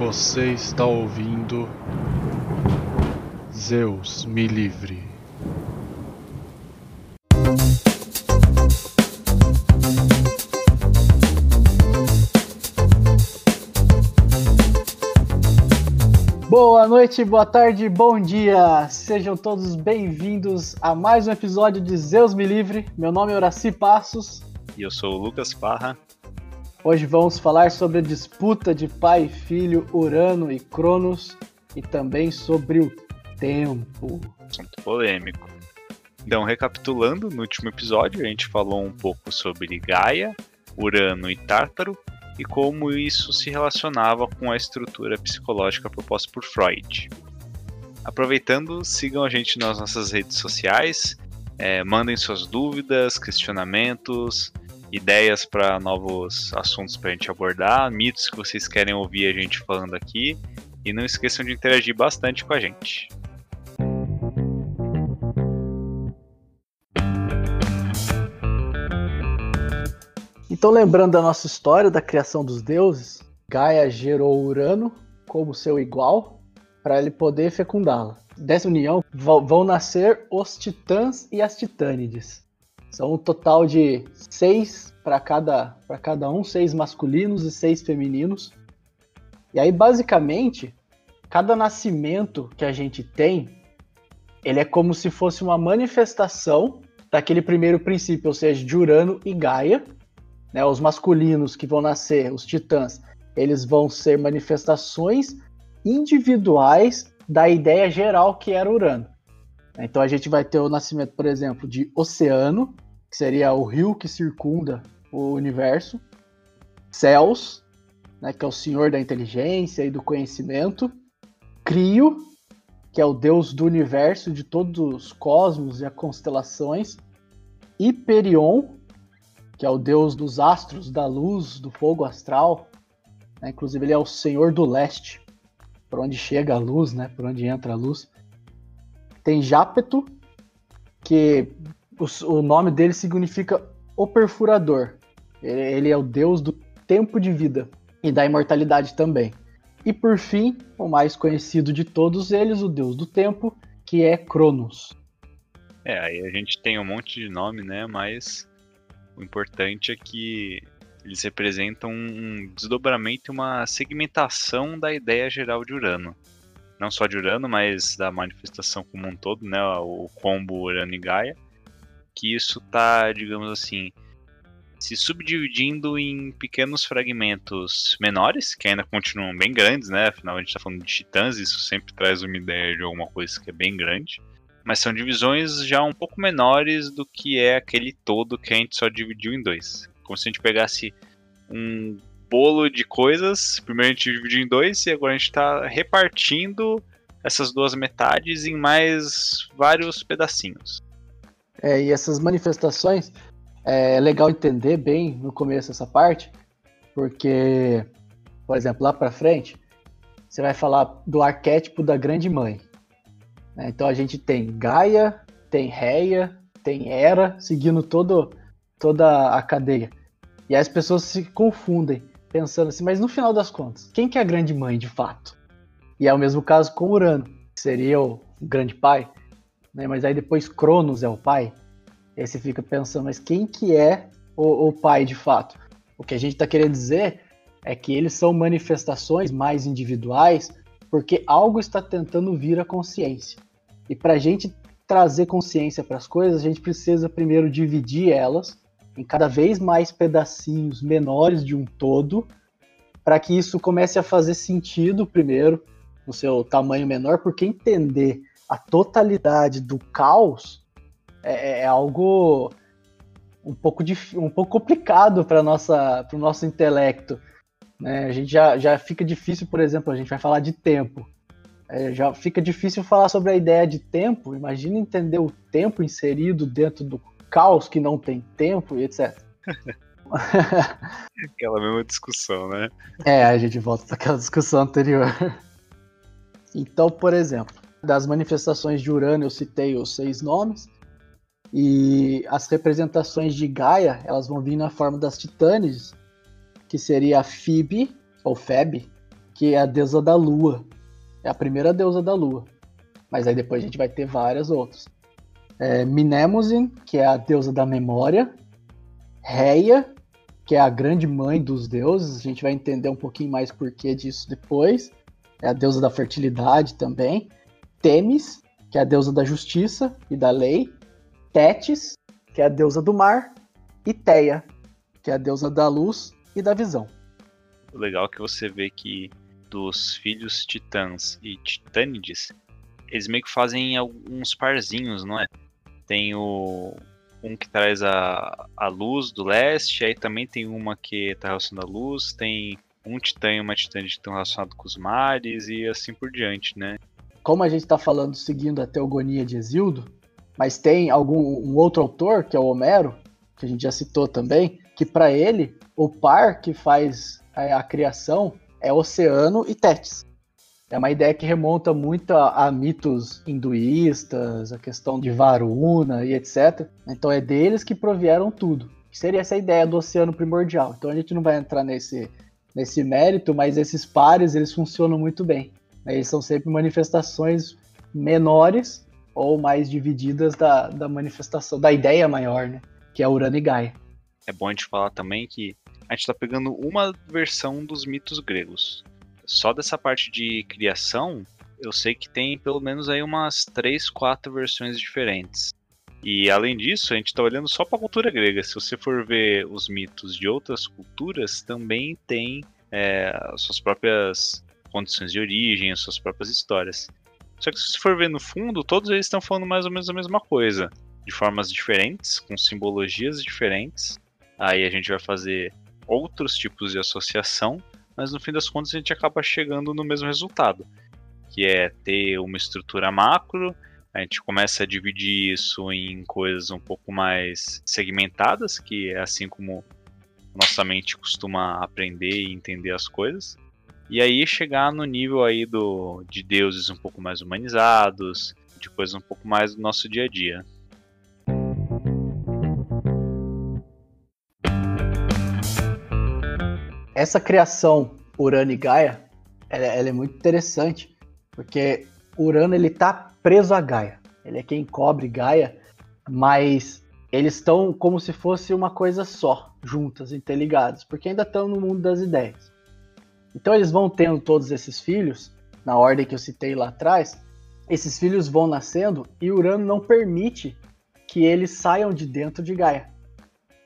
Você está ouvindo Zeus me livre. Boa noite, boa tarde, bom dia! Sejam todos bem-vindos a mais um episódio de Zeus Me Livre. Meu nome é Horaci Passos. E eu sou o Lucas Parra. Hoje vamos falar sobre a disputa de pai e filho, Urano e Cronos, e também sobre o tempo. Assunto polêmico. Então, recapitulando, no último episódio a gente falou um pouco sobre Gaia, Urano e Tártaro e como isso se relacionava com a estrutura psicológica proposta por Freud. Aproveitando, sigam a gente nas nossas redes sociais, é, mandem suas dúvidas, questionamentos, ideias para novos assuntos para a gente abordar, mitos que vocês querem ouvir a gente falando aqui, e não esqueçam de interagir bastante com a gente. Então, lembrando da nossa história da criação dos deuses, Gaia gerou Urano como seu igual para ele poder fecundá-la. Dessa união vão nascer os titãs e as titânides. São um total de seis para cada, cada um, seis masculinos e seis femininos. E aí, basicamente, cada nascimento que a gente tem, ele é como se fosse uma manifestação daquele primeiro princípio, ou seja, de Urano e Gaia, né, os masculinos que vão nascer, os titãs, eles vão ser manifestações individuais da ideia geral que era Urano. Então a gente vai ter o nascimento, por exemplo, de Oceano, que seria o rio que circunda o universo, Céus, né, que é o senhor da inteligência e do conhecimento, Crio, que é o deus do universo, de todos os cosmos e as constelações, Hyperion, que é o deus dos astros, da luz, do fogo astral. Né? Inclusive, ele é o senhor do leste, por onde chega a luz, né? por onde entra a luz. Tem Jápeto, que o, o nome dele significa o perfurador. Ele, ele é o deus do tempo de vida e da imortalidade também. E por fim, o mais conhecido de todos eles, o deus do tempo, que é Cronos. É, aí a gente tem um monte de nome, né? Mas o importante é que eles representam um desdobramento e uma segmentação da ideia geral de Urano. Não só de Urano, mas da manifestação como um todo, né? O combo Urano e Gaia. Que isso tá, digamos assim, se subdividindo em pequenos fragmentos menores, que ainda continuam bem grandes, né? Afinal, a gente está falando de titãs, isso sempre traz uma ideia de alguma coisa que é bem grande mas são divisões já um pouco menores do que é aquele todo que a gente só dividiu em dois. Como se a gente pegasse um bolo de coisas, primeiro a gente dividiu em dois e agora a gente está repartindo essas duas metades em mais vários pedacinhos. É, e essas manifestações é legal entender bem no começo essa parte, porque, por exemplo, lá para frente, você vai falar do arquétipo da grande mãe. Né? Então a gente tem Gaia, tem Reia, tem Hera, seguindo todo, toda a cadeia. E as pessoas se confundem, pensando assim, mas no final das contas, quem que é a grande mãe de fato? E é o mesmo caso com Urano, que seria o grande pai, né? mas aí depois Cronos é o pai. E aí você fica pensando, mas quem que é o, o pai de fato? O que a gente está querendo dizer é que eles são manifestações mais individuais porque algo está tentando vir à consciência. E para a gente trazer consciência para as coisas, a gente precisa primeiro dividir elas em cada vez mais pedacinhos menores de um todo, para que isso comece a fazer sentido primeiro no seu tamanho menor, porque entender a totalidade do caos é, é algo um pouco, um pouco complicado para o nosso intelecto. Né? A gente já, já fica difícil, por exemplo, a gente vai falar de tempo. É, já fica difícil falar sobre a ideia de tempo. Imagina entender o tempo inserido dentro do caos que não tem tempo e etc. aquela mesma discussão, né? É, a gente volta para aquela discussão anterior. Então, por exemplo, das manifestações de Urano eu citei os seis nomes. E as representações de Gaia, elas vão vir na forma das titânides, que seria a Phoebe, ou Feb, que é a deusa da lua. É a primeira deusa da lua. Mas aí depois a gente vai ter várias outras. É Mnemosyne, que é a deusa da memória. Reia, que é a grande mãe dos deuses. A gente vai entender um pouquinho mais porquê disso depois. É a deusa da fertilidade também. Temis, que é a deusa da justiça e da lei. Tétis, que é a deusa do mar. E Teia, que é a deusa da luz e da visão. Legal que você vê que dos filhos titãs e titânides, eles meio que fazem alguns parzinhos, não é? Tem o um que traz a, a luz do leste, aí também tem uma que tá relacionada à luz, tem um titã e uma titã que estão relacionados com os mares e assim por diante, né? Como a gente está falando seguindo a teogonia de Exildo, mas tem algum um outro autor, que é o Homero, que a gente já citou também, que para ele o par que faz a, a, criação é Oceano e Tétis. É uma ideia que remonta muito a, a, mitos hinduístas, a questão de Varuna e etc. Então é deles que provieram tudo. Seria essa ideia do oceano primordial. Então a gente não vai entrar nesse, nesse mérito, mas esses pares eles funcionam muito bem. Eles são sempre manifestações menores ou mais divididas da, da manifestação, da ideia maior, né? Que é Urano e Gaia. É bom a gente falar também que a gente está pegando uma versão dos mitos gregos só dessa parte de criação, eu sei que tem pelo menos aí umas 3, 4 versões diferentes. E além disso, a gente está olhando só para a cultura grega. Se você for ver os mitos de outras culturas, também tem é, suas próprias condições de origem, suas próprias histórias. Só que se você for ver no fundo, todos eles estão falando mais ou menos a mesma coisa, de formas diferentes, com simbologias diferentes. Aí a gente vai fazer outros tipos de associação mas no fim das contas a gente acaba chegando no mesmo resultado, que é ter uma estrutura macro, a gente começa a dividir isso em coisas um pouco mais segmentadas, que é assim como nossa mente costuma aprender e entender as coisas. E aí chegar no nível aí do, de deuses um pouco mais humanizados, de coisas um pouco mais do nosso dia a dia. Essa criação Urano e Gaia, ela, ela, é muito interessante, porque Urano ele tá preso a Gaia. Ele é quem cobre Gaia, mas eles estão como se fosse uma coisa só, juntas, interligadas, porque ainda estão no mundo das ideias. Então eles vão tendo todos esses filhos, na ordem que eu citei lá atrás, esses filhos vão nascendo e Urano não permite que eles saiam de dentro de Gaia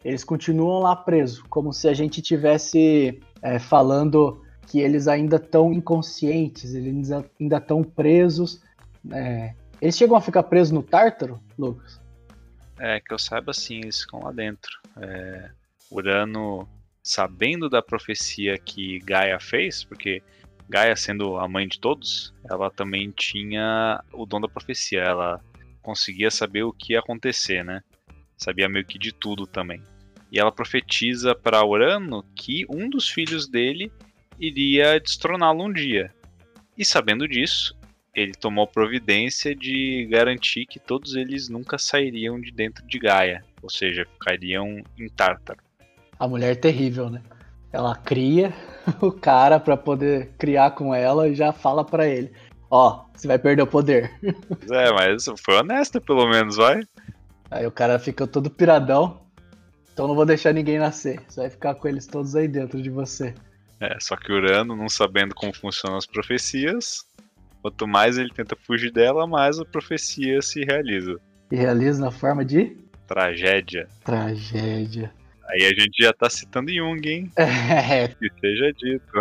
eles continuam lá presos, como se a gente tivesse é, falando que eles ainda estão inconscientes, eles ainda estão presos. É... Eles chegam a ficar presos no Tártaro, Lucas? É, que eu saiba sim, eles ficam lá dentro. É... Urano, sabendo da profecia que Gaia fez, porque Gaia, sendo a mãe de todos, ela também tinha o dom da profecia, ela conseguia saber o que ia acontecer, né? Sabia meio que de tudo também. E ela profetiza para Urano que um dos filhos dele iria destroná-lo um dia. E sabendo disso, ele tomou providência de garantir que todos eles nunca sairiam de dentro de Gaia, ou seja, ficariam em Tártaro. A mulher é terrível, né? Ela cria o cara para poder criar com ela e já fala para ele: Ó, oh, você vai perder o poder. É, mas foi honesta pelo menos, vai. Aí o cara fica todo piradão. Então não vou deixar ninguém nascer. Você vai ficar com eles todos aí dentro de você. É, só que Urano, não sabendo como funcionam as profecias, quanto mais ele tenta fugir dela, mais a profecia se realiza. E realiza na forma de? Tragédia. Tragédia. Aí a gente já tá citando Jung, hein? É. Que seja dito.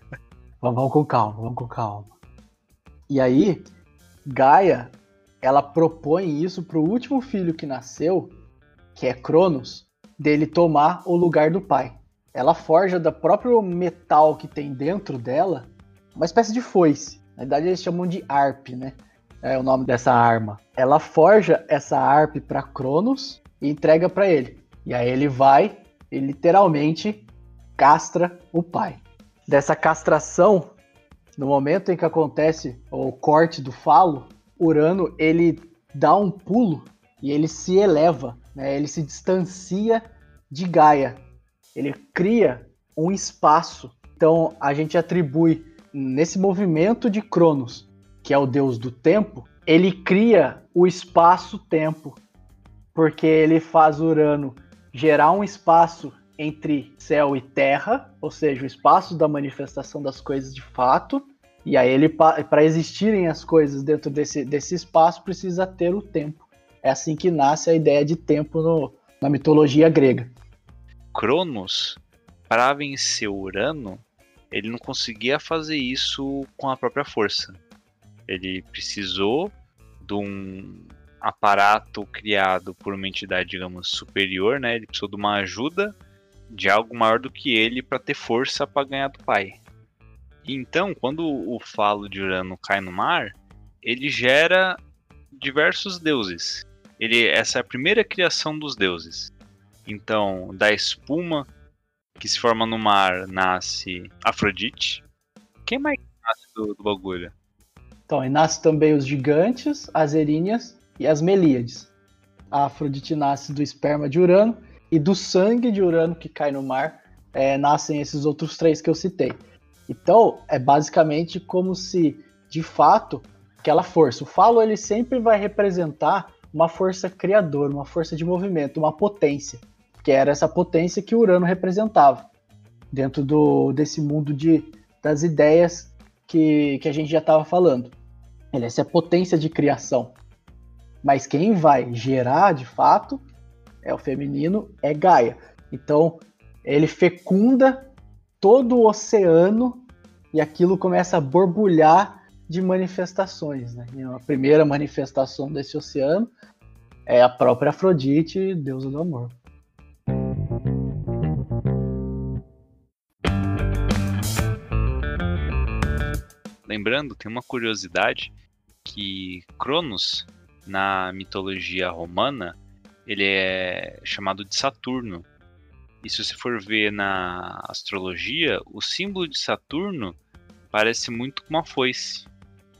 vamos com calma, vamos com calma. E aí, Gaia, ela propõe isso pro último filho que nasceu, que é Cronos, dele tomar o lugar do pai. Ela forja da próprio metal que tem dentro dela uma espécie de foice. Na verdade, eles chamam de arp, né? É o nome dessa arma. Ela forja essa arp para Cronos e entrega para ele. E aí ele vai e literalmente castra o pai. Dessa castração, no momento em que acontece o corte do falo, Urano ele dá um pulo e ele se eleva né? Ele se distancia de Gaia. Ele cria um espaço. Então a gente atribui nesse movimento de Cronos, que é o deus do tempo, ele cria o espaço-tempo, porque ele faz Urano gerar um espaço entre céu e terra, ou seja, o espaço da manifestação das coisas de fato, e aí ele para existirem as coisas dentro desse, desse espaço precisa ter o tempo. É assim que nasce a ideia de tempo no, na mitologia grega. Cronos, para vencer Urano, ele não conseguia fazer isso com a própria força. Ele precisou de um aparato criado por uma entidade, digamos, superior, né? Ele precisou de uma ajuda de algo maior do que ele para ter força para ganhar do pai. Então, quando o falo de Urano cai no mar, ele gera diversos deuses. Ele, essa é a primeira criação dos deuses. Então, da espuma que se forma no mar nasce Afrodite. Quem mais nasce do, do bagulho? Então, aí nasce também os gigantes, as erinhas e as melíades. A Afrodite nasce do esperma de Urano e do sangue de Urano que cai no mar é, nascem esses outros três que eu citei. Então, é basicamente como se, de fato, aquela força. O falo ele sempre vai representar uma força criadora, uma força de movimento, uma potência, que era essa potência que Urano representava dentro do, desse mundo de, das ideias que, que a gente já estava falando. Ele é essa potência de criação. Mas quem vai gerar de fato é o feminino, é Gaia. Então, ele fecunda todo o oceano e aquilo começa a borbulhar de manifestações. Né? A primeira manifestação desse oceano é a própria Afrodite, deusa do amor. Lembrando, tem uma curiosidade que Cronos, na mitologia romana, ele é chamado de Saturno. E se você for ver na astrologia, o símbolo de Saturno parece muito com uma foice.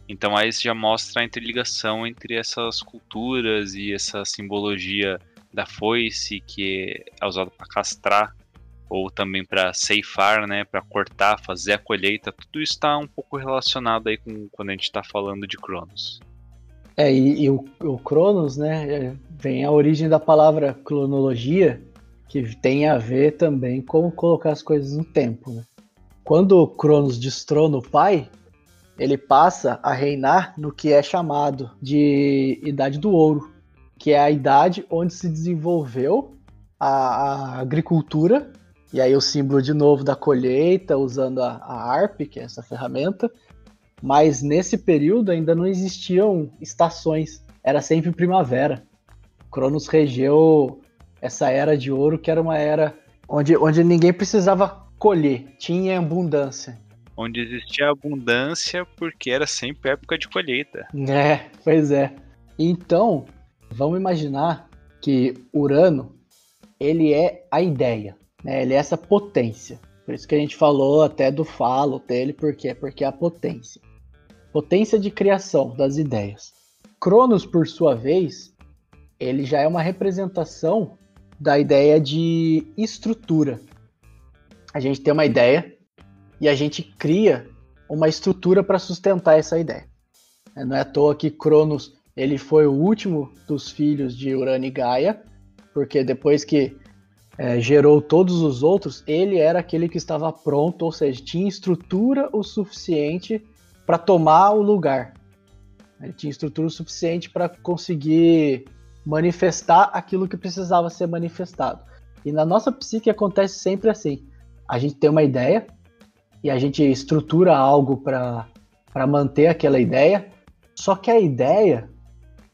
Então aí já mostra a interligação entre essas culturas e essa simbologia da foice que é usada para castrar ou também para ceifar, né, para cortar, fazer a colheita. Tudo isso está um pouco relacionado aí com quando a gente está falando de Cronos. É, e, e o, o, Cronos, né, é, vem a origem da palavra cronologia, que tem a ver também com colocar as coisas no tempo, né? Quando Cronos destrona o pai, ele passa a reinar no que é chamado de Idade do Ouro, que é a idade onde se desenvolveu a, a agricultura, e aí o símbolo de novo da colheita, usando a, a ARP, que é essa ferramenta, mas nesse período ainda não existiam estações, era sempre primavera. Cronos regeu essa era de ouro, que era uma era onde, onde ninguém precisava colher, tinha abundância. Onde existia abundância porque era sempre época de colheita. É, pois é. Então, vamos imaginar que Urano, ele é a ideia, né? ele é essa potência. Por isso que a gente falou até do falo dele, por quê? Porque é a potência potência de criação das ideias. Cronos, por sua vez, ele já é uma representação da ideia de estrutura. A gente tem uma ideia e a gente cria uma estrutura para sustentar essa ideia. É, não é à toa que Cronos ele foi o último dos filhos de Urano e Gaia, porque depois que é, gerou todos os outros, ele era aquele que estava pronto, ou seja, tinha estrutura o suficiente para tomar o lugar. Ele tinha estrutura suficiente para conseguir manifestar aquilo que precisava ser manifestado. E na nossa psique acontece sempre assim. A gente tem uma ideia e a gente estrutura algo para manter aquela ideia, só que a ideia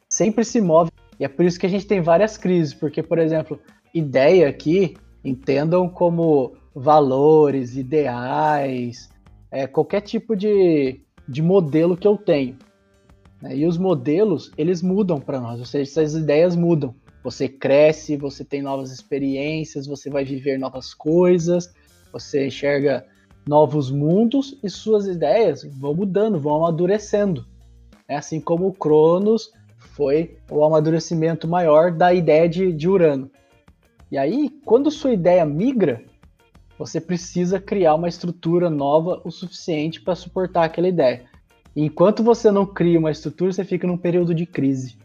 sempre se move. E é por isso que a gente tem várias crises, porque, por exemplo, ideia aqui entendam como valores, ideais, é, qualquer tipo de, de modelo que eu tenho. Né? E os modelos, eles mudam para nós, ou seja, essas ideias mudam. Você cresce, você tem novas experiências, você vai viver novas coisas, você enxerga novos mundos e suas ideias vão mudando, vão amadurecendo. É assim como o Cronos foi o amadurecimento maior da ideia de, de Urano. E aí, quando sua ideia migra, você precisa criar uma estrutura nova o suficiente para suportar aquela ideia. E enquanto você não cria uma estrutura, você fica num período de crise.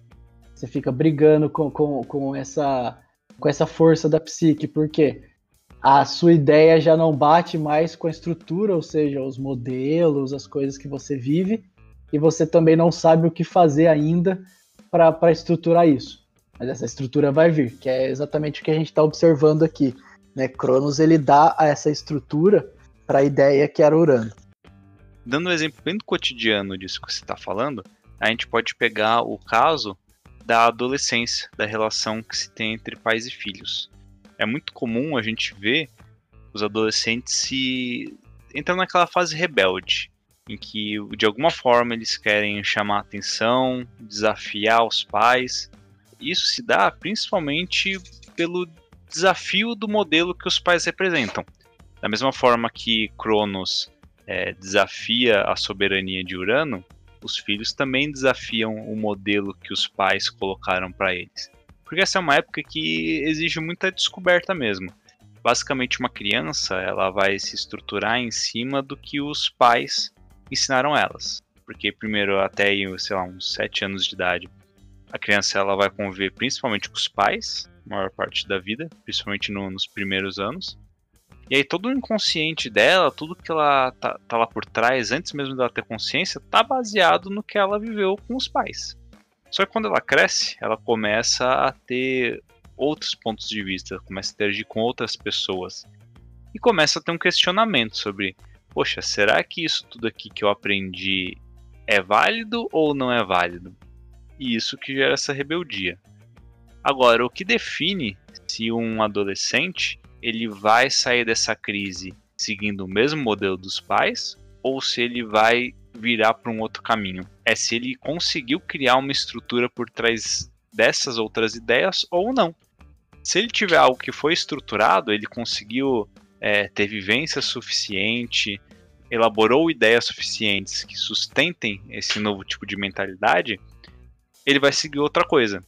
Você fica brigando com, com, com, essa, com essa força da psique, porque a sua ideia já não bate mais com a estrutura, ou seja, os modelos, as coisas que você vive, e você também não sabe o que fazer ainda para estruturar isso. Mas essa estrutura vai vir, que é exatamente o que a gente está observando aqui. Né? Cronos ele dá essa estrutura para a ideia que era Urano. Dando um exemplo bem do cotidiano disso que você está falando, a gente pode pegar o caso da adolescência, da relação que se tem entre pais e filhos. É muito comum a gente ver os adolescentes se entrando naquela fase rebelde, em que de alguma forma eles querem chamar atenção, desafiar os pais. Isso se dá principalmente pelo desafio do modelo que os pais representam. Da mesma forma que Cronos é, desafia a soberania de Urano, os filhos também desafiam o modelo que os pais colocaram para eles. Porque essa é uma época que exige muita descoberta mesmo. Basicamente, uma criança ela vai se estruturar em cima do que os pais ensinaram elas. Porque primeiro até sei lá, uns 7 anos de idade, a criança ela vai conviver principalmente com os pais, maior parte da vida, principalmente no, nos primeiros anos. E aí todo o inconsciente dela, tudo que ela tá, tá, lá por trás, antes mesmo dela ter consciência, tá baseado no que ela viveu com os pais. Só que quando ela cresce, ela começa a ter outros pontos de vista, começa a interagir com outras pessoas. E começa a ter um questionamento sobre, poxa, será que isso tudo aqui que eu aprendi é válido ou não é válido? E isso que gera essa rebeldia. Agora, o que define se um adolescente ele vai sair dessa crise seguindo o mesmo modelo dos pais ou se ele vai virar para um outro caminho. É se ele conseguiu criar uma estrutura por trás dessas outras ideias ou não. Se ele tiver algo que foi estruturado, ele conseguiu é, ter vivência suficiente, elaborou ideias suficientes que sustentem esse novo tipo de mentalidade, ele vai seguir outra coisa.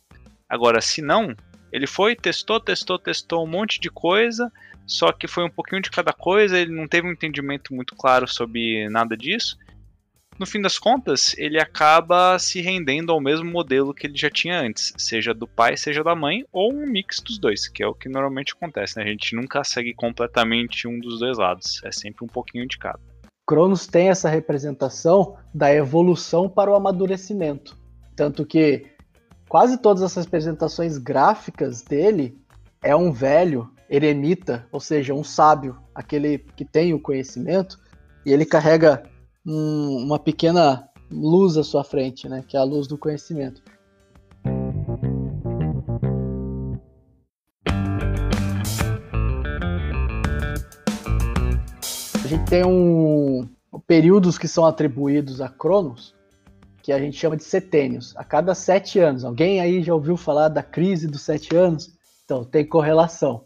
Agora, se não, ele foi, testou, testou, testou um monte de coisa, só que foi um pouquinho de cada coisa, ele não teve um entendimento muito claro sobre nada disso. No fim das contas, ele acaba se rendendo ao mesmo modelo que ele já tinha antes, seja do pai, seja da mãe, ou um mix dos dois, que é o que normalmente acontece, né? A gente nunca segue completamente um dos dois lados, é sempre um pouquinho de cada. Cronos tem essa representação da evolução para o amadurecimento. Tanto que quase todas essas representações gráficas dele é um velho eremita, ou seja, um sábio, aquele que tem o conhecimento, e ele carrega um, uma pequena luz à sua frente, né, que é a luz do conhecimento. A gente tem um períodos que são atribuídos a Cronos, que a gente chama de setênios, a cada sete anos. Alguém aí já ouviu falar da crise dos sete anos? Então, tem correlação.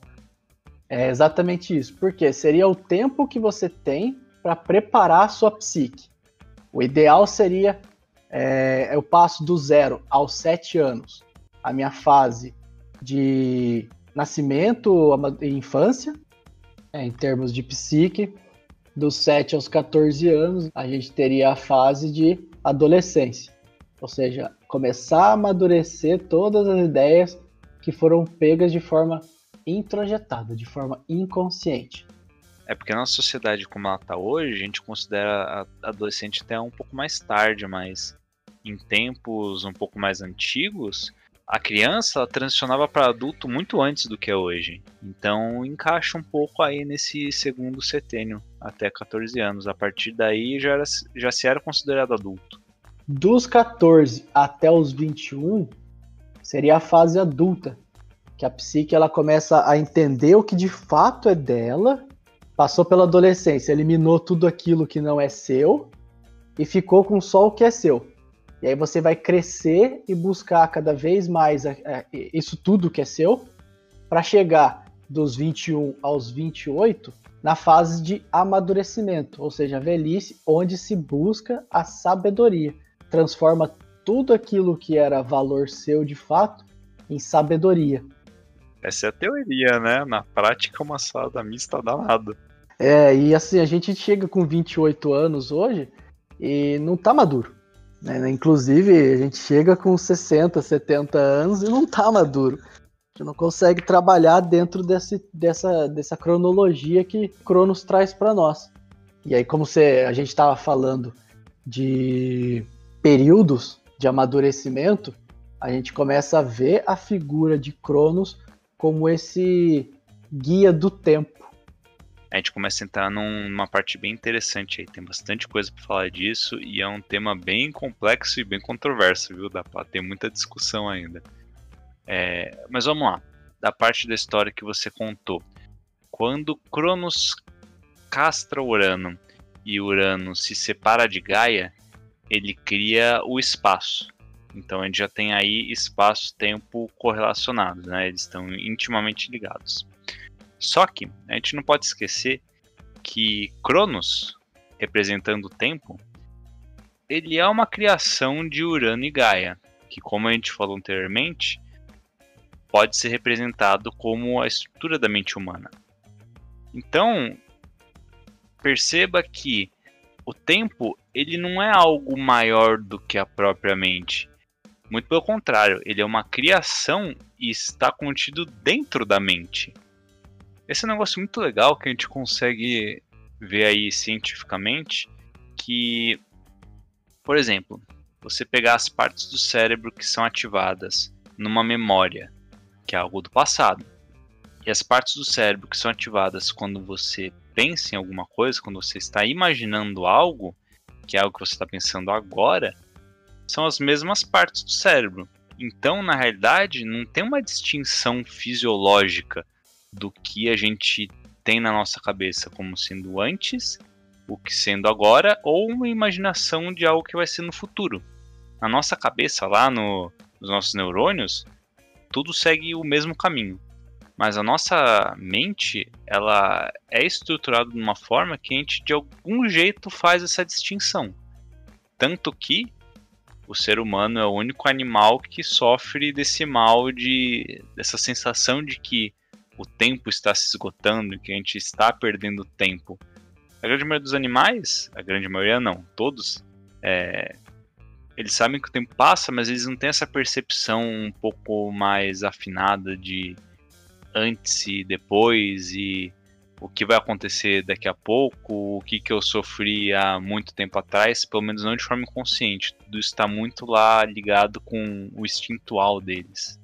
É exatamente isso. Porque seria o tempo que você tem para preparar a sua psique. O ideal seria é, eu passo do zero aos sete anos a minha fase de nascimento e infância, é, em termos de psique. Dos 7 aos 14 anos, a gente teria a fase de adolescência. Ou seja, começar a amadurecer todas as ideias que foram pegas de forma introjetada, de forma inconsciente. É porque na sociedade como ela está hoje, a gente considera a adolescente até um pouco mais tarde, mas em tempos um pouco mais antigos, a criança transicionava para adulto muito antes do que é hoje. Então encaixa um pouco aí nesse segundo setênio, até 14 anos. A partir daí já, era, já se era considerado adulto. Dos 14 até os 21 seria a fase adulta, que a psique ela começa a entender o que de fato é dela, passou pela adolescência, eliminou tudo aquilo que não é seu e ficou com só o que é seu. E aí você vai crescer e buscar cada vez mais é, é, isso tudo que é seu, para chegar dos 21 aos 28 na fase de amadurecimento, ou seja, velhice, onde se busca a sabedoria. Transforma tudo aquilo que era valor seu de fato em sabedoria. Essa é a teoria, né? Na prática, uma salada mista danada. É, e assim, a gente chega com 28 anos hoje e não tá maduro. Né? Inclusive, a gente chega com 60, 70 anos e não tá maduro. A gente não consegue trabalhar dentro desse, dessa, dessa cronologia que Cronos traz para nós. E aí, como você, a gente estava falando de períodos de amadurecimento, a gente começa a ver a figura de Cronos como esse guia do tempo. A gente começa a entrar num, numa parte bem interessante aí, tem bastante coisa para falar disso e é um tema bem complexo e bem controverso, viu? Dá para ter muita discussão ainda. É, mas vamos lá, da parte da história que você contou. Quando Cronos castra Urano e Urano se separa de Gaia, ele cria o espaço. Então a gente já tem aí espaço-tempo correlacionados, né? Eles estão intimamente ligados. Só que a gente não pode esquecer que Cronos, representando o tempo, ele é uma criação de Urano e Gaia, que como a gente falou anteriormente, pode ser representado como a estrutura da mente humana. Então, perceba que o tempo ele não é algo maior do que a própria mente. Muito pelo contrário, ele é uma criação e está contido dentro da mente. Esse é um negócio muito legal que a gente consegue ver aí cientificamente que, por exemplo, você pegar as partes do cérebro que são ativadas numa memória, que é algo do passado, e as partes do cérebro que são ativadas quando você pensa em alguma coisa, quando você está imaginando algo, que é algo que você está pensando agora, são as mesmas partes do cérebro. Então, na realidade, não tem uma distinção fisiológica do que a gente tem na nossa cabeça como sendo antes, o que sendo agora, ou uma imaginação de algo que vai ser no futuro. Na nossa cabeça, lá no, nos nossos neurônios, tudo segue o mesmo caminho. Mas a nossa mente, ela é estruturada de uma forma que a gente de algum jeito faz essa distinção. Tanto que o ser humano é o único animal que sofre desse mal de dessa sensação de que o tempo está se esgotando, que a gente está perdendo tempo. A grande maioria dos animais, a grande maioria não, todos, é, eles sabem que o tempo passa, mas eles não têm essa percepção um pouco mais afinada de antes e depois e o que vai acontecer daqui a pouco, o que, que eu sofri há muito tempo atrás, pelo menos não de forma inconsciente. Tudo está muito lá ligado com o instintual deles.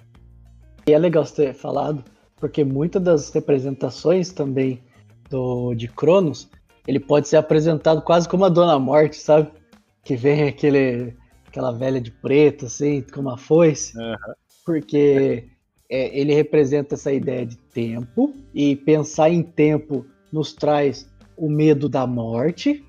E é legal você ter falado, porque muitas das representações também do de Cronos, ele pode ser apresentado quase como a Dona Morte, sabe? Que vem aquele, aquela velha de preto, assim, com uma foice. Uhum. Porque é, ele representa essa ideia de tempo, e pensar em tempo nos traz o medo da morte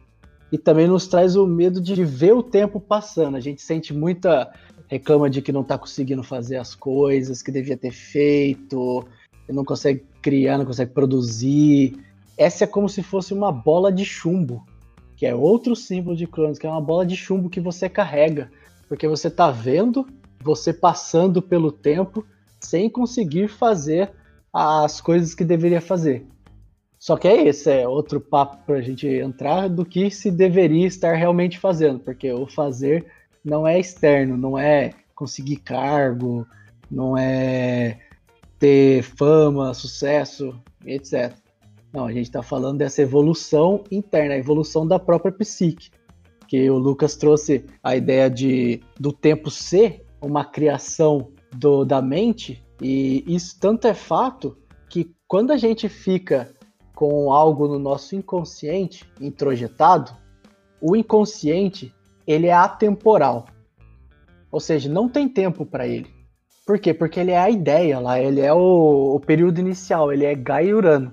e também nos traz o medo de ver o tempo passando. A gente sente muita reclama de que não está conseguindo fazer as coisas que devia ter feito, não consegue criar, não consegue produzir. Essa é como se fosse uma bola de chumbo, que é outro símbolo de Cronos, que é uma bola de chumbo que você carrega, porque você está vendo você passando pelo tempo sem conseguir fazer as coisas que deveria fazer. Só que é esse, é outro papo para a gente entrar do que se deveria estar realmente fazendo, porque o fazer não é externo, não é conseguir cargo, não é ter fama, sucesso, etc. Não, a gente está falando dessa evolução interna, a evolução da própria psique. Que o Lucas trouxe a ideia de do tempo ser uma criação do, da mente, e isso tanto é fato que quando a gente fica com algo no nosso inconsciente introjetado, o inconsciente ele é atemporal. Ou seja, não tem tempo para ele. Por quê? Porque ele é a ideia lá, ele é o, o período inicial, ele é Gaia Urano.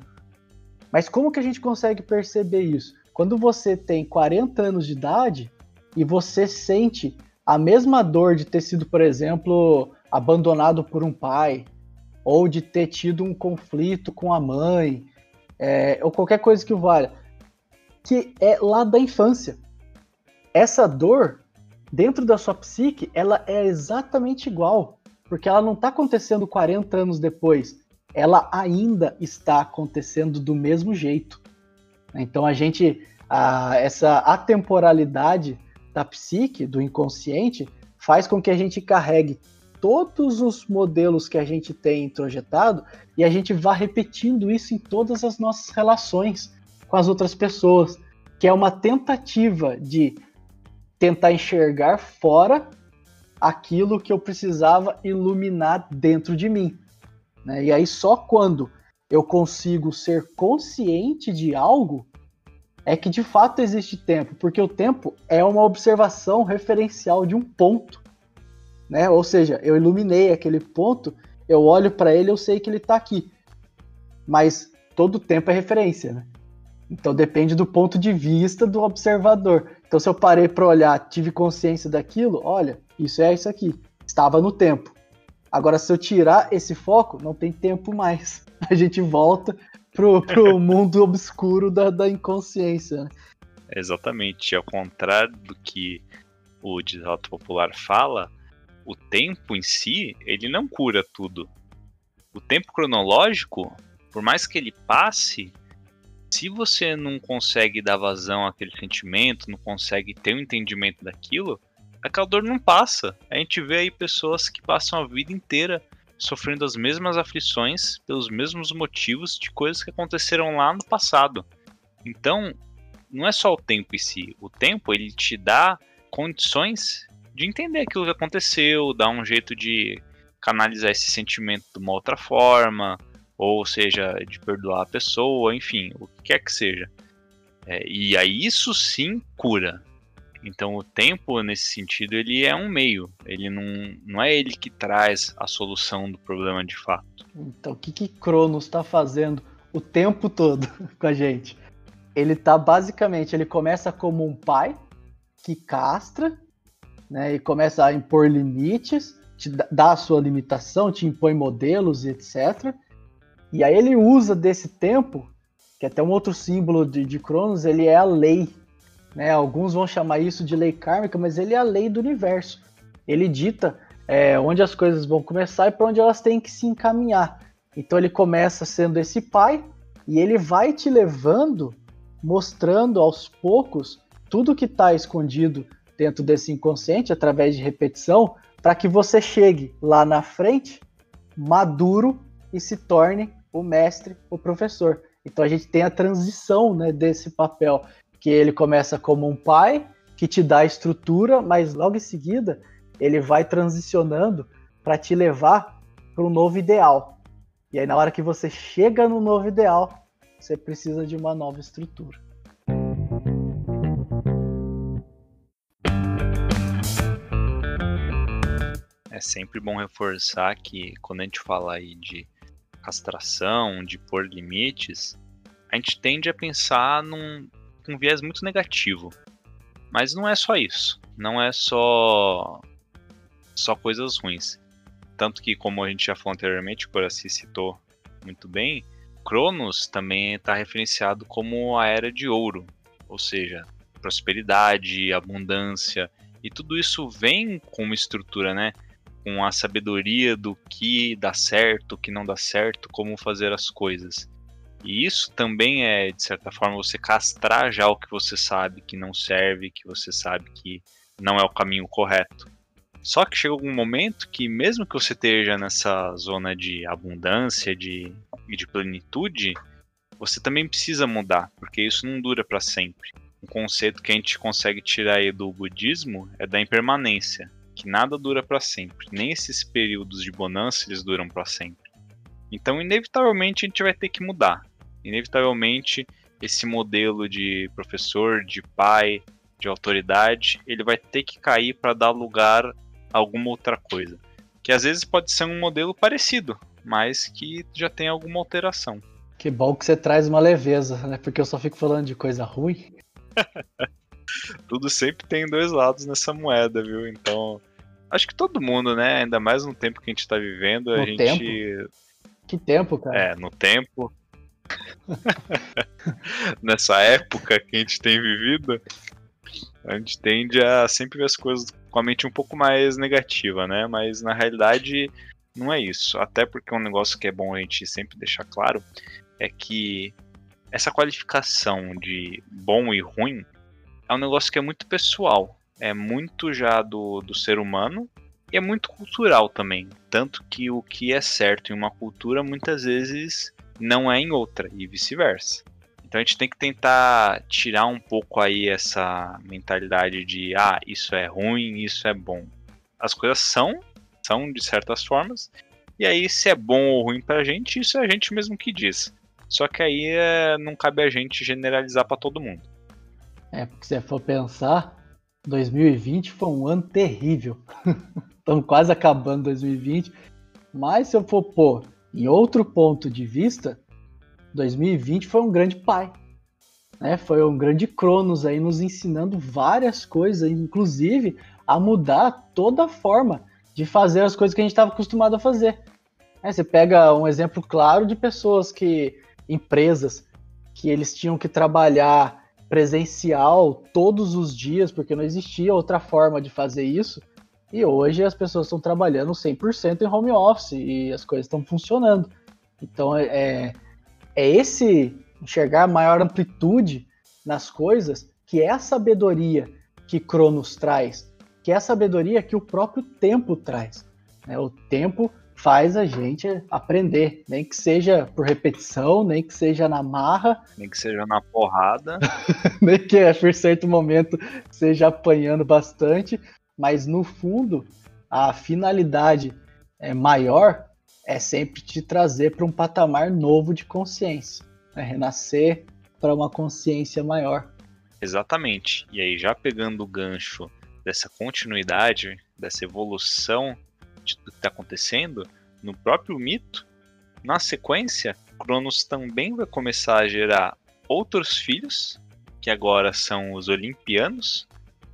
Mas como que a gente consegue perceber isso? Quando você tem 40 anos de idade e você sente a mesma dor de ter sido, por exemplo, abandonado por um pai, ou de ter tido um conflito com a mãe, é, ou qualquer coisa que valha, que é lá da infância. Essa dor, dentro da sua psique, ela é exatamente igual, porque ela não está acontecendo 40 anos depois, ela ainda está acontecendo do mesmo jeito. Então a gente, a, essa atemporalidade da psique, do inconsciente, faz com que a gente carregue todos os modelos que a gente tem introjetado e a gente vá repetindo isso em todas as nossas relações com as outras pessoas, que é uma tentativa de tentar enxergar fora aquilo que eu precisava iluminar dentro de mim. Né? E aí só quando eu consigo ser consciente de algo é que de fato existe tempo, porque o tempo é uma observação referencial de um ponto né? Ou seja, eu iluminei aquele ponto, eu olho para ele, eu sei que ele está aqui. Mas todo tempo é referência, né? Então depende do ponto de vista do observador. Então se eu parei para olhar, tive consciência daquilo, olha, isso é isso aqui, estava no tempo. Agora se eu tirar esse foco, não tem tempo mais. A gente volta pro, pro mundo obscuro da, da inconsciência. Né? Exatamente, ao contrário do que o ditado popular fala, o tempo em si, ele não cura tudo. O tempo cronológico, por mais que ele passe, se você não consegue dar vazão àquele sentimento, não consegue ter um entendimento daquilo, aquela dor não passa. A gente vê aí pessoas que passam a vida inteira sofrendo as mesmas aflições pelos mesmos motivos de coisas que aconteceram lá no passado. Então, não é só o tempo em si. O tempo ele te dá condições de entender aquilo que aconteceu, dar um jeito de canalizar esse sentimento de uma outra forma, ou seja, de perdoar a pessoa, enfim, o que quer que seja. É, e aí isso sim cura. Então o tempo, nesse sentido, ele é um meio. Ele não, não é ele que traz a solução do problema de fato. Então o que, que Cronos está fazendo o tempo todo com a gente? Ele tá basicamente, ele começa como um pai que castra né, e começa a impor limites, te dá a sua limitação, te impõe modelos e etc. E aí ele usa desse tempo, que é até um outro símbolo de, de Cronos, ele é a lei. Né? Alguns vão chamar isso de lei kármica, mas ele é a lei do universo. Ele dita é, onde as coisas vão começar e para onde elas têm que se encaminhar. Então ele começa sendo esse pai e ele vai te levando, mostrando aos poucos tudo que está escondido dentro desse inconsciente através de repetição para que você chegue lá na frente maduro e se torne o mestre, o professor. Então a gente tem a transição né, desse papel, que ele começa como um pai que te dá estrutura, mas logo em seguida ele vai transicionando para te levar para um novo ideal. E aí na hora que você chega no novo ideal, você precisa de uma nova estrutura. É sempre bom reforçar que quando a gente fala aí de castração, de pôr limites, a gente tende a pensar num um viés muito negativo. Mas não é só isso. Não é só só coisas ruins. Tanto que, como a gente já falou anteriormente, o Coraci citou muito bem, Cronos também está referenciado como a era de ouro, ou seja, prosperidade, abundância, e tudo isso vem com uma estrutura, né? Com a sabedoria do que dá certo, o que não dá certo, como fazer as coisas. E isso também é, de certa forma, você castrar já o que você sabe que não serve, que você sabe que não é o caminho correto. Só que chega algum momento que, mesmo que você esteja nessa zona de abundância de, de plenitude, você também precisa mudar, porque isso não dura para sempre. Um conceito que a gente consegue tirar aí do budismo é da impermanência que nada dura para sempre, nem esses períodos de bonança eles duram para sempre. Então, inevitavelmente a gente vai ter que mudar. Inevitavelmente esse modelo de professor, de pai, de autoridade, ele vai ter que cair para dar lugar a alguma outra coisa. Que às vezes pode ser um modelo parecido, mas que já tem alguma alteração. Que bom que você traz uma leveza, né? Porque eu só fico falando de coisa ruim. tudo sempre tem dois lados nessa moeda, viu? Então, acho que todo mundo, né? Ainda mais no tempo que a gente tá vivendo, a no gente. Tempo? Que tempo, cara? É, no tempo. Nessa época que a gente tem vivido, a gente tende a sempre ver as coisas com a mente um pouco mais negativa, né? Mas na realidade não é isso. Até porque um negócio que é bom a gente sempre deixar claro é que essa qualificação de bom e ruim é um negócio que é muito pessoal. É muito já do, do ser humano e é muito cultural também. Tanto que o que é certo em uma cultura muitas vezes não é em outra e vice-versa. Então a gente tem que tentar tirar um pouco aí essa mentalidade de ah, isso é ruim, isso é bom. As coisas são, são de certas formas, e aí se é bom ou ruim pra gente, isso é a gente mesmo que diz. Só que aí é, não cabe a gente generalizar para todo mundo. É, porque se for pensar, 2020 foi um ano terrível. Estamos quase acabando 2020. Mas se eu for pôr em outro ponto de vista, 2020 foi um grande pai. Né? Foi um grande Cronos aí nos ensinando várias coisas, inclusive a mudar toda a forma de fazer as coisas que a gente estava acostumado a fazer. É, você pega um exemplo claro de pessoas que, empresas, que eles tinham que trabalhar presencial todos os dias, porque não existia outra forma de fazer isso. E hoje as pessoas estão trabalhando 100% em home office e as coisas estão funcionando. Então é, é, é esse enxergar maior amplitude nas coisas que é a sabedoria que Cronos traz, que é a sabedoria que o próprio tempo traz. Né? O tempo faz a gente aprender, nem que seja por repetição, nem que seja na marra, nem que seja na porrada, nem que a por certo momento seja apanhando bastante, mas no fundo a finalidade é maior é sempre te trazer para um patamar novo de consciência, né? renascer para uma consciência maior. Exatamente. E aí já pegando o gancho dessa continuidade, dessa evolução de tudo que está acontecendo, no próprio mito, na sequência, Cronos também vai começar a gerar outros filhos, que agora são os Olimpianos,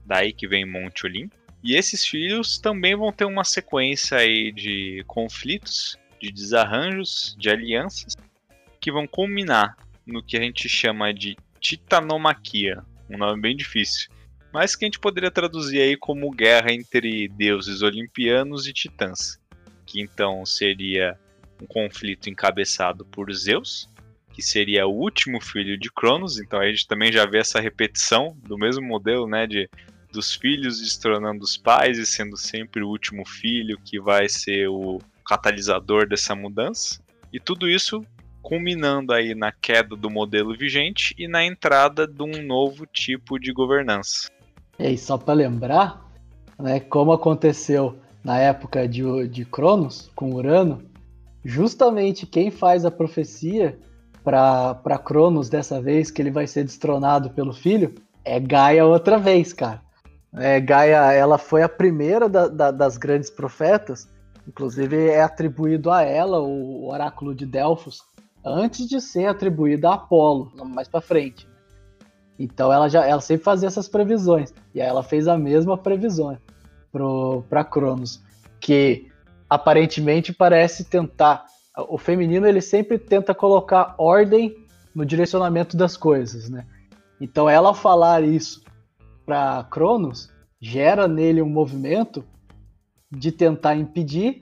daí que vem Monte Olimpo. E esses filhos também vão ter uma sequência aí de conflitos, de desarranjos, de alianças, que vão culminar no que a gente chama de Titanomaquia, um nome bem difícil, mas que a gente poderia traduzir aí como guerra entre deuses olimpianos e titãs, que então seria um conflito encabeçado por Zeus, que seria o último filho de Cronos, então a gente também já vê essa repetição do mesmo modelo, né, de dos filhos destronando os pais e sendo sempre o último filho que vai ser o catalisador dessa mudança. E tudo isso culminando aí na queda do modelo vigente e na entrada de um novo tipo de governança. E aí, só para lembrar, né, como aconteceu na época de, de Cronos, com Urano, justamente quem faz a profecia para Cronos dessa vez, que ele vai ser destronado pelo filho, é Gaia outra vez, cara. É, Gaia, ela foi a primeira da, da, das grandes profetas, inclusive é atribuído a ela o oráculo de Delfos, antes de ser atribuído a Apolo, mais para frente. Então ela já ela sempre fazia essas previsões. E aí ela fez a mesma previsão para Cronos, que aparentemente parece tentar o feminino ele sempre tenta colocar ordem no direcionamento das coisas, né? Então ela falar isso para Cronos gera nele um movimento de tentar impedir,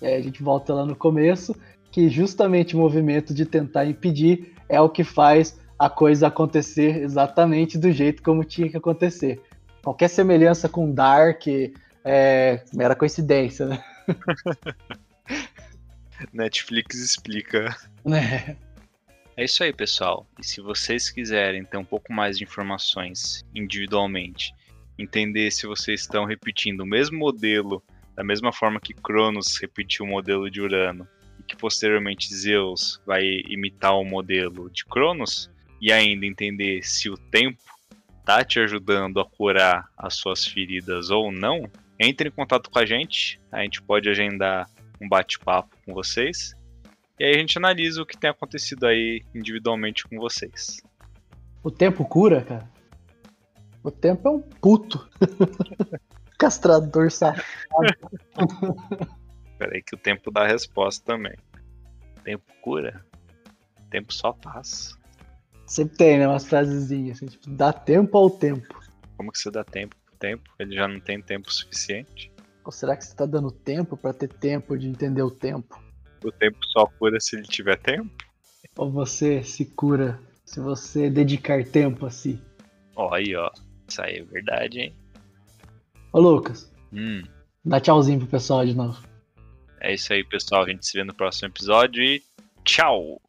e aí a gente volta lá no começo, que justamente o movimento de tentar impedir é o que faz a coisa acontecer exatamente do jeito como tinha que acontecer. Qualquer semelhança com Dark é mera coincidência, né? Netflix explica. É. é isso aí, pessoal. E se vocês quiserem ter um pouco mais de informações individualmente, entender se vocês estão repetindo o mesmo modelo da mesma forma que Cronos repetiu o modelo de Urano e que posteriormente Zeus vai imitar o modelo de Cronos, e ainda entender se o tempo tá te ajudando a curar as suas feridas ou não, entre em contato com a gente. A gente pode agendar um bate-papo com vocês. E aí a gente analisa o que tem acontecido aí individualmente com vocês. O tempo cura, cara? O tempo é um puto. Castrador safado. Peraí que o tempo dá a resposta também. Tempo cura? Tempo só passa. Sempre tem, né? Umas frasezinhas, assim, tipo, dá tempo ao tempo. Como que você dá tempo pro tempo? Ele já não tem tempo suficiente? Ou será que você tá dando tempo para ter tempo de entender o tempo? O tempo só cura se ele tiver tempo? Ou você se cura Se você dedicar tempo a si. Ó, aí, ó. Isso aí é verdade, hein? Ô, Lucas, Hum. dá tchauzinho pro pessoal de novo. É isso aí, pessoal. A gente se vê no próximo episódio e tchau!